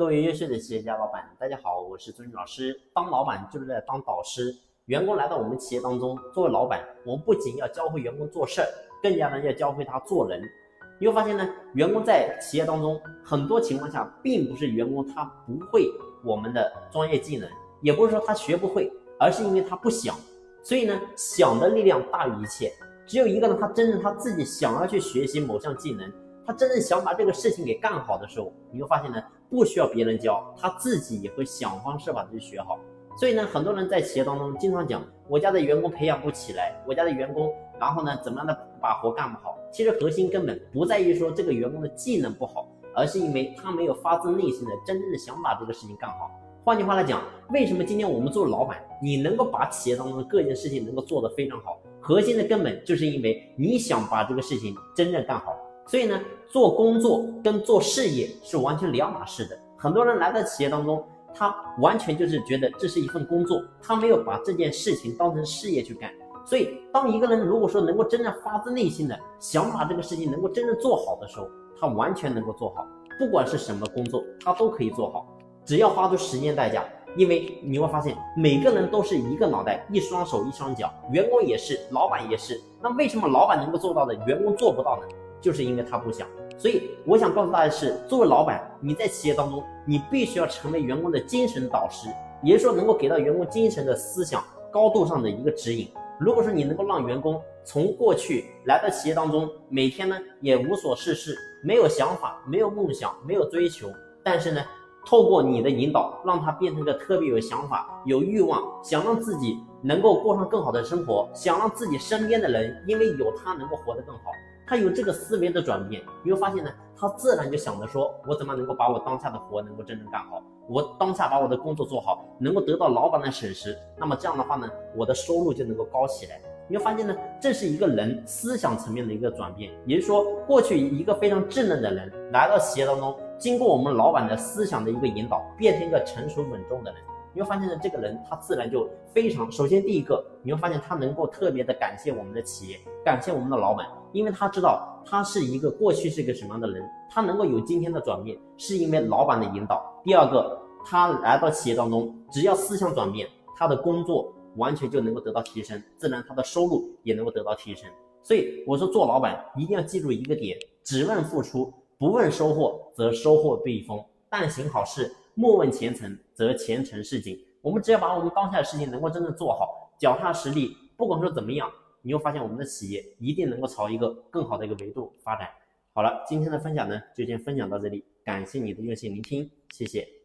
各位优秀的企业家老板，大家好，我是周军老师。当老板就是在当导师，员工来到我们企业当中，作为老板，我们不仅要教会员工做事儿，更加呢要教会他做人。你会发现呢，员工在企业当中，很多情况下，并不是员工他不会我们的专业技能，也不是说他学不会，而是因为他不想。所以呢，想的力量大于一切。只有一个人，他真正他自己想要去学习某项技能。他真正想把这个事情给干好的时候，你会发现呢，不需要别人教，他自己也会想方设法的去学好。所以呢，很多人在企业当中经常讲，我家的员工培养不起来，我家的员工，然后呢，怎么样的把活干不好？其实核心根本不在于说这个员工的技能不好，而是因为他没有发自内心的真正的想把这个事情干好。换句话来讲，为什么今天我们做老板，你能够把企业当中的各件事情能够做得非常好？核心的根本就是因为你想把这个事情真正干好。所以呢，做工作跟做事业是完全两码事的。很多人来到企业当中，他完全就是觉得这是一份工作，他没有把这件事情当成事业去干。所以，当一个人如果说能够真正发自内心的想把这个事情能够真正做好的时候，他完全能够做好，不管是什么工作，他都可以做好，只要花出时间代价。因为你会发现，每个人都是一个脑袋、一双手、一双脚，员工也是，老板也是。那为什么老板能够做到的，员工做不到呢？就是因为他不想，所以我想告诉大家的是，作为老板，你在企业当中，你必须要成为员工的精神导师，也就是说，能够给到员工精神的思想高度上的一个指引。如果说你能够让员工从过去来到企业当中，每天呢也无所事事，没有想法，没有梦想，没有追求，但是呢，透过你的引导，让他变成一个特别有想法、有欲望，想让自己能够过上更好的生活，想让自己身边的人因为有他能够活得更好。他有这个思维的转变，你会发现呢，他自然就想着说，我怎么能够把我当下的活能够真正干好，我当下把我的工作做好，能够得到老板的赏识，那么这样的话呢，我的收入就能够高起来。你会发现呢，这是一个人思想层面的一个转变，也就是说，过去一个非常稚嫩的人来到企业当中，经过我们老板的思想的一个引导，变成一个成熟稳重的人。你会发现呢，这个人他自然就非常。首先，第一个，你会发现他能够特别的感谢我们的企业，感谢我们的老板，因为他知道他是一个过去是一个什么样的人，他能够有今天的转变，是因为老板的引导。第二个，他来到企业当中，只要思想转变，他的工作完全就能够得到提升，自然他的收入也能够得到提升。所以我说，做老板一定要记住一个点：只问付出，不问收获，则收获必丰。但行好事。莫问前程，则前程似锦。我们只要把我们当下的事情能够真正做好，脚踏实地，不管说怎么样，你会发现我们的企业一定能够朝一个更好的一个维度发展。好了，今天的分享呢，就先分享到这里，感谢你的用心聆听，谢谢。